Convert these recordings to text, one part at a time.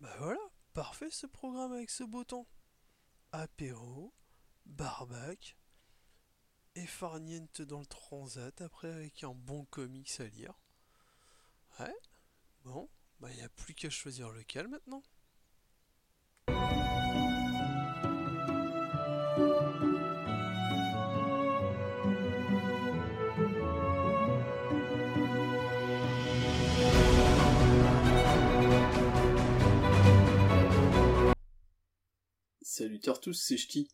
Bah voilà, parfait ce programme avec ce beau temps. Apéro, barbac, et farniente dans le transat après avec un bon comics à lire. Ouais, bon, bah y a plus qu'à choisir lequel maintenant. Salut tous, c'est Ch'ti.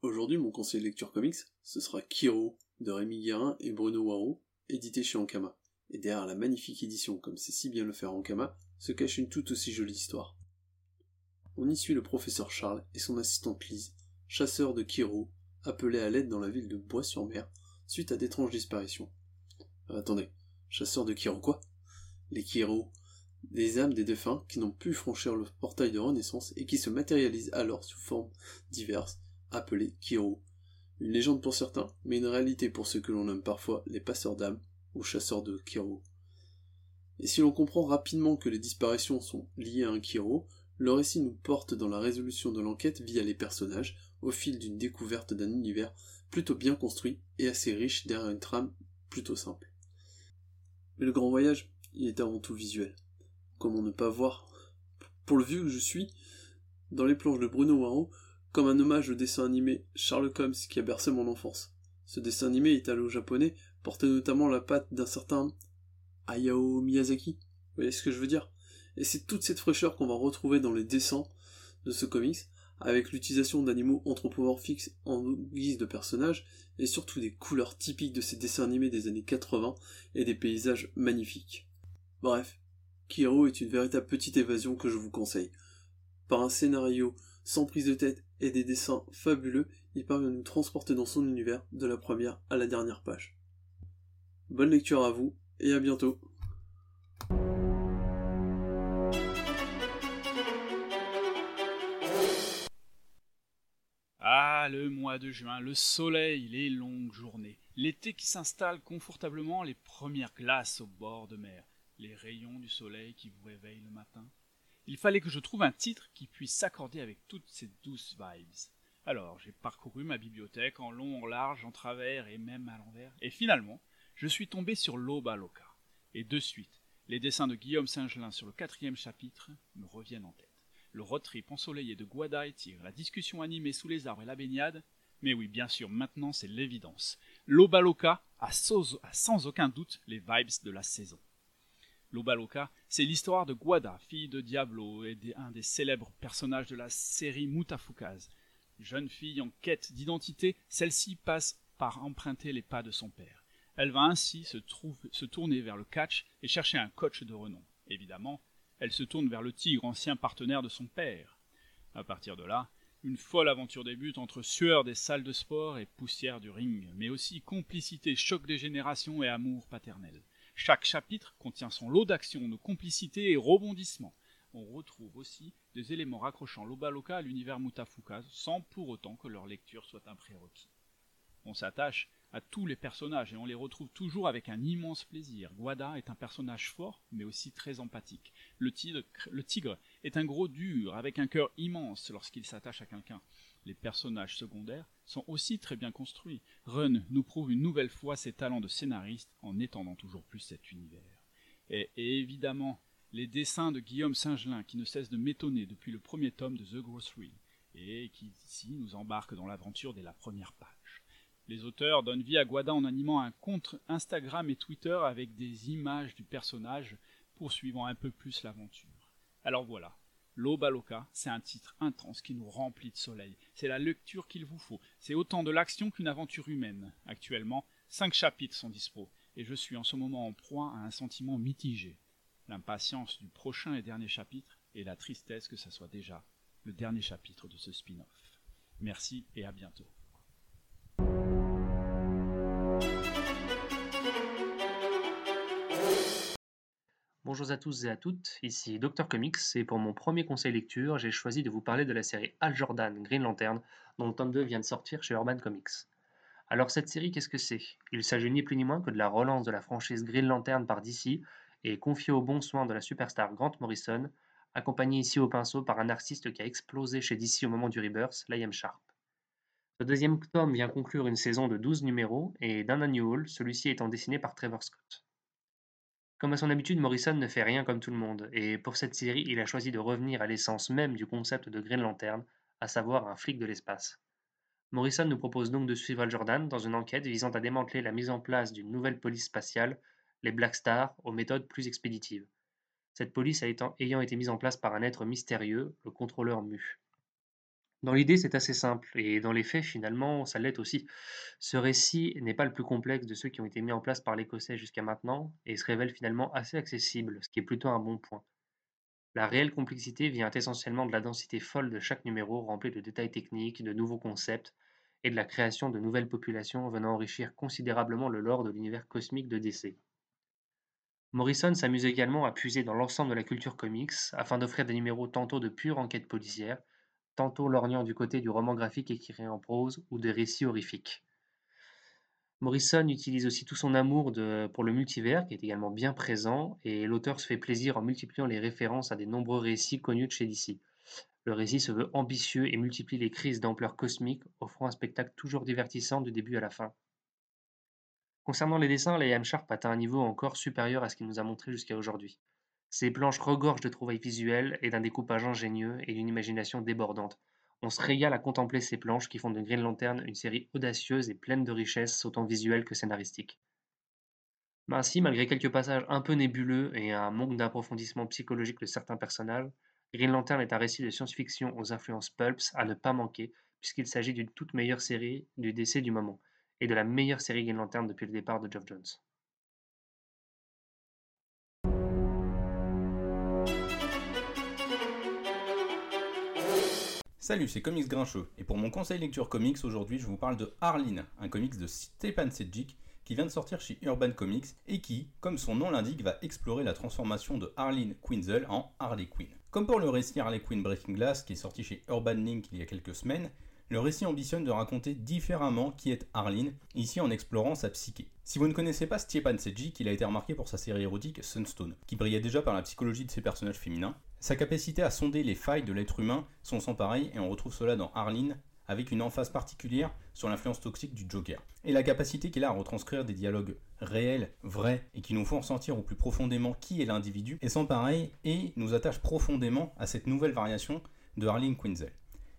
Aujourd'hui, mon conseil de lecture comics, ce sera Kiro de Rémi Guérin et Bruno Waro, édité chez Ankama. Et derrière la magnifique édition, comme c'est si bien le faire Ankama, se cache une tout aussi jolie histoire. On y suit le professeur Charles et son assistante Lise, chasseurs de Kiro, appelés à l'aide dans la ville de Bois-sur-Mer, suite à d'étranges disparitions. Euh, attendez, chasseurs de Kiro quoi? Les Kiro, des âmes des défunts qui n'ont pu franchir le portail de renaissance et qui se matérialisent alors sous formes diverses, appelé Kiro. Une légende pour certains, mais une réalité pour ceux que l'on nomme parfois les passeurs d'âmes ou chasseurs de Kiro. Et si l'on comprend rapidement que les disparitions sont liées à un Kiro, le récit nous porte dans la résolution de l'enquête via les personnages, au fil d'une découverte d'un univers plutôt bien construit et assez riche derrière une trame plutôt simple. Mais le grand voyage, il est avant tout visuel. Comment ne pas voir, pour le vieux que je suis, dans les planches de Bruno Waro, comme un hommage au dessin animé Charles Holmes qui a bercé mon enfance. Ce dessin animé italo-japonais portait notamment la patte d'un certain Hayao Miyazaki. Vous voyez ce que je veux dire? Et c'est toute cette fraîcheur qu'on va retrouver dans les dessins de ce comics, avec l'utilisation d'animaux anthropomorphiques en guise de personnages, et surtout des couleurs typiques de ces dessins animés des années 80 et des paysages magnifiques. Bref, Kiro est une véritable petite évasion que je vous conseille. Par un scénario sans prise de tête et des dessins fabuleux, il parvient à nous transporter dans son univers de la première à la dernière page. Bonne lecture à vous et à bientôt. Ah, le mois de juin, le soleil, les longues journées, l'été qui s'installe confortablement, les premières glaces au bord de mer, les rayons du soleil qui vous réveillent le matin, il fallait que je trouve un titre qui puisse s'accorder avec toutes ces douces vibes. Alors, j'ai parcouru ma bibliothèque en long, en large, en travers et même à l'envers, et finalement, je suis tombé sur Loba Loca. Et de suite, les dessins de Guillaume Singelin sur le quatrième chapitre me reviennent en tête. Le road trip ensoleillé de Guada et la discussion animée sous les arbres et la baignade. Mais oui, bien sûr, maintenant c'est l'évidence. Loba Loca a sans aucun doute les vibes de la saison. Lobaloka, c'est l'histoire de Guada, fille de Diablo et un des célèbres personnages de la série Mutafukaz. Jeune fille en quête d'identité, celle-ci passe par emprunter les pas de son père. Elle va ainsi se, se tourner vers le catch et chercher un coach de renom. Évidemment, elle se tourne vers le tigre, ancien partenaire de son père. À partir de là, une folle aventure débute entre sueur des salles de sport et poussière du ring, mais aussi complicité, choc des générations et amour paternel. Chaque chapitre contient son lot d'actions, de complicité et rebondissements. On retrouve aussi des éléments raccrochant l'Obaloka à l'univers Mutafukaz sans pour autant que leur lecture soit un prérequis. On s'attache à tous les personnages et on les retrouve toujours avec un immense plaisir. Guada est un personnage fort mais aussi très empathique. Le tigre, est un gros dur avec un cœur immense lorsqu'il s'attache à quelqu'un. Les personnages secondaires sont aussi très bien construits. Run nous prouve une nouvelle fois ses talents de scénariste en étendant toujours plus cet univers. Et, évidemment, les dessins de Guillaume Singelin qui ne cessent de m'étonner depuis le premier tome de The Grocery et qui ici nous embarquent dans l'aventure dès la première page. Les auteurs donnent vie à Guada en animant un compte Instagram et Twitter avec des images du personnage poursuivant un peu plus l'aventure. Alors voilà, L'Obaloka, c'est un titre intense qui nous remplit de soleil. C'est la lecture qu'il vous faut. C'est autant de l'action qu'une aventure humaine. Actuellement, cinq chapitres sont dispo, et je suis en ce moment en proie à un sentiment mitigé. L'impatience du prochain et dernier chapitre, et la tristesse que ça soit déjà le dernier chapitre de ce spin-off. Merci et à bientôt. Bonjour à tous et à toutes, ici Dr Comics et pour mon premier conseil lecture, j'ai choisi de vous parler de la série Al Jordan Green Lantern dont le tome 2 vient de sortir chez Urban Comics. Alors cette série, qu'est-ce que c'est? Il s'agit ni plus ni moins que de la relance de la franchise Green Lantern par DC et confiée au bon soin de la superstar Grant Morrison accompagné ici au pinceau par un artiste qui a explosé chez DC au moment du Rebirth, Liam Sharp. Le deuxième tome vient conclure une saison de 12 numéros et d'un annual, celui-ci étant dessiné par Trevor Scott. Comme à son habitude, Morrison ne fait rien comme tout le monde, et pour cette série, il a choisi de revenir à l'essence même du concept de Green Lantern, à savoir un flic de l'espace. Morrison nous propose donc de suivre Al Jordan dans une enquête visant à démanteler la mise en place d'une nouvelle police spatiale, les Black Stars, aux méthodes plus expéditives. Cette police ayant été mise en place par un être mystérieux, le contrôleur Mu. Dans l'idée, c'est assez simple, et dans les faits, finalement, ça l'est aussi. Ce récit n'est pas le plus complexe de ceux qui ont été mis en place par l'Écossais jusqu'à maintenant, et se révèle finalement assez accessible, ce qui est plutôt un bon point. La réelle complexité vient essentiellement de la densité folle de chaque numéro, rempli de détails techniques, de nouveaux concepts, et de la création de nouvelles populations venant enrichir considérablement le lore de l'univers cosmique de DC. Morrison s'amuse également à puiser dans l'ensemble de la culture comics afin d'offrir des numéros tantôt de pure enquête policière, tantôt lorgnant du côté du roman graphique écrit en prose ou des récits horrifiques. Morrison utilise aussi tout son amour pour le multivers, qui est également bien présent, et l'auteur se fait plaisir en multipliant les références à des nombreux récits connus de chez DC. Le récit se veut ambitieux et multiplie les crises d'ampleur cosmique, offrant un spectacle toujours divertissant du début à la fin. Concernant les dessins, Liam Sharp atteint un niveau encore supérieur à ce qu'il nous a montré jusqu'à aujourd'hui. Ces planches regorgent de trouvailles visuelles et d'un découpage ingénieux et d'une imagination débordante. On se régale à contempler ces planches qui font de Green Lantern une série audacieuse et pleine de richesses autant visuelles que scénaristiques. Ainsi, malgré quelques passages un peu nébuleux et un manque d'approfondissement psychologique de certains personnages, Green Lantern est un récit de science-fiction aux influences pulps à ne pas manquer, puisqu'il s'agit d'une toute meilleure série du décès du moment, et de la meilleure série Green Lantern depuis le départ de Geoff Jones. Salut, c'est Comics Grincheux, et pour mon conseil lecture comics, aujourd'hui je vous parle de Arline, un comics de Stepan Sedjic qui vient de sortir chez Urban Comics et qui, comme son nom l'indique, va explorer la transformation de Arline Quinzel en Harley Quinn. Comme pour le récit Harley Quinn Breaking Glass qui est sorti chez Urban Link il y a quelques semaines, le récit ambitionne de raconter différemment qui est Arline, ici en explorant sa psyché. Si vous ne connaissez pas Stepan Sedjic, il a été remarqué pour sa série érotique Sunstone, qui brillait déjà par la psychologie de ses personnages féminins, sa capacité à sonder les failles de l'être humain sont sans pareil et on retrouve cela dans Arline avec une emphase particulière sur l'influence toxique du Joker. Et la capacité qu'il a à retranscrire des dialogues réels, vrais, et qui nous font ressentir au plus profondément qui est l'individu, est sans pareil et nous attache profondément à cette nouvelle variation de Arline Quinzel.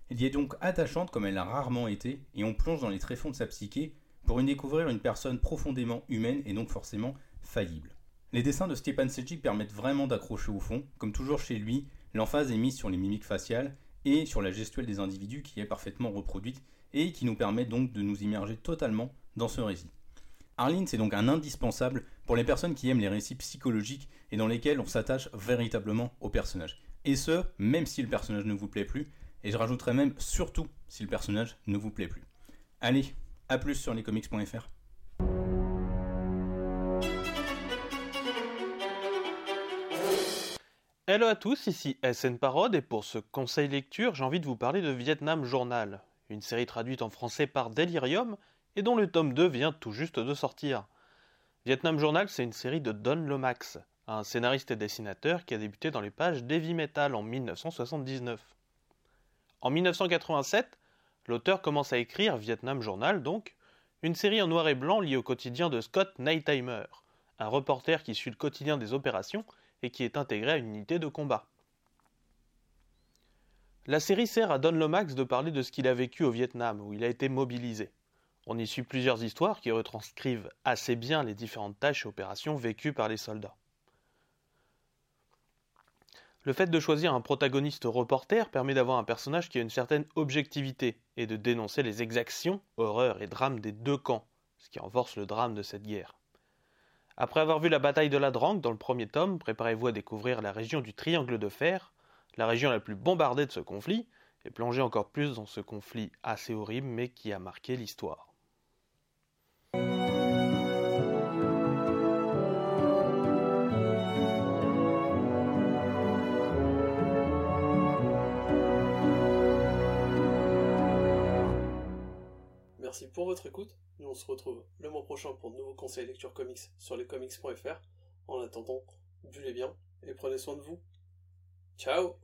Elle y est donc attachante comme elle l'a rarement été, et on plonge dans les tréfonds de sa psyché pour y découvrir une personne profondément humaine et donc forcément faillible. Les dessins de Stepan Sejic permettent vraiment d'accrocher au fond. Comme toujours chez lui, l'emphase est mise sur les mimiques faciales et sur la gestuelle des individus qui est parfaitement reproduite et qui nous permet donc de nous immerger totalement dans ce récit. Arline, c'est donc un indispensable pour les personnes qui aiment les récits psychologiques et dans lesquels on s'attache véritablement au personnage. Et ce, même si le personnage ne vous plaît plus, et je rajouterais même surtout si le personnage ne vous plaît plus. Allez, à plus sur lescomics.fr. Hello à tous, ici SN Parode et pour ce conseil lecture, j'ai envie de vous parler de Vietnam Journal, une série traduite en français par Delirium et dont le tome 2 vient tout juste de sortir. Vietnam Journal, c'est une série de Don Lomax, un scénariste et dessinateur qui a débuté dans les pages d'Heavy Metal en 1979. En 1987, l'auteur commence à écrire Vietnam Journal donc, une série en noir et blanc liée au quotidien de Scott Nightheimer, un reporter qui suit le quotidien des opérations et qui est intégré à une unité de combat. La série sert à Don Lomax de parler de ce qu'il a vécu au Vietnam, où il a été mobilisé. On y suit plusieurs histoires qui retranscrivent assez bien les différentes tâches et opérations vécues par les soldats. Le fait de choisir un protagoniste reporter permet d'avoir un personnage qui a une certaine objectivité et de dénoncer les exactions, horreurs et drames des deux camps, ce qui renforce le drame de cette guerre. Après avoir vu la bataille de la Drangue dans le premier tome, préparez-vous à découvrir la région du Triangle de Fer, la région la plus bombardée de ce conflit, et plonger encore plus dans ce conflit assez horrible mais qui a marqué l'histoire. Merci pour votre écoute. On se retrouve le mois prochain pour de nouveaux conseils lecture comics sur lescomics.fr. En attendant, buvez bien et prenez soin de vous. Ciao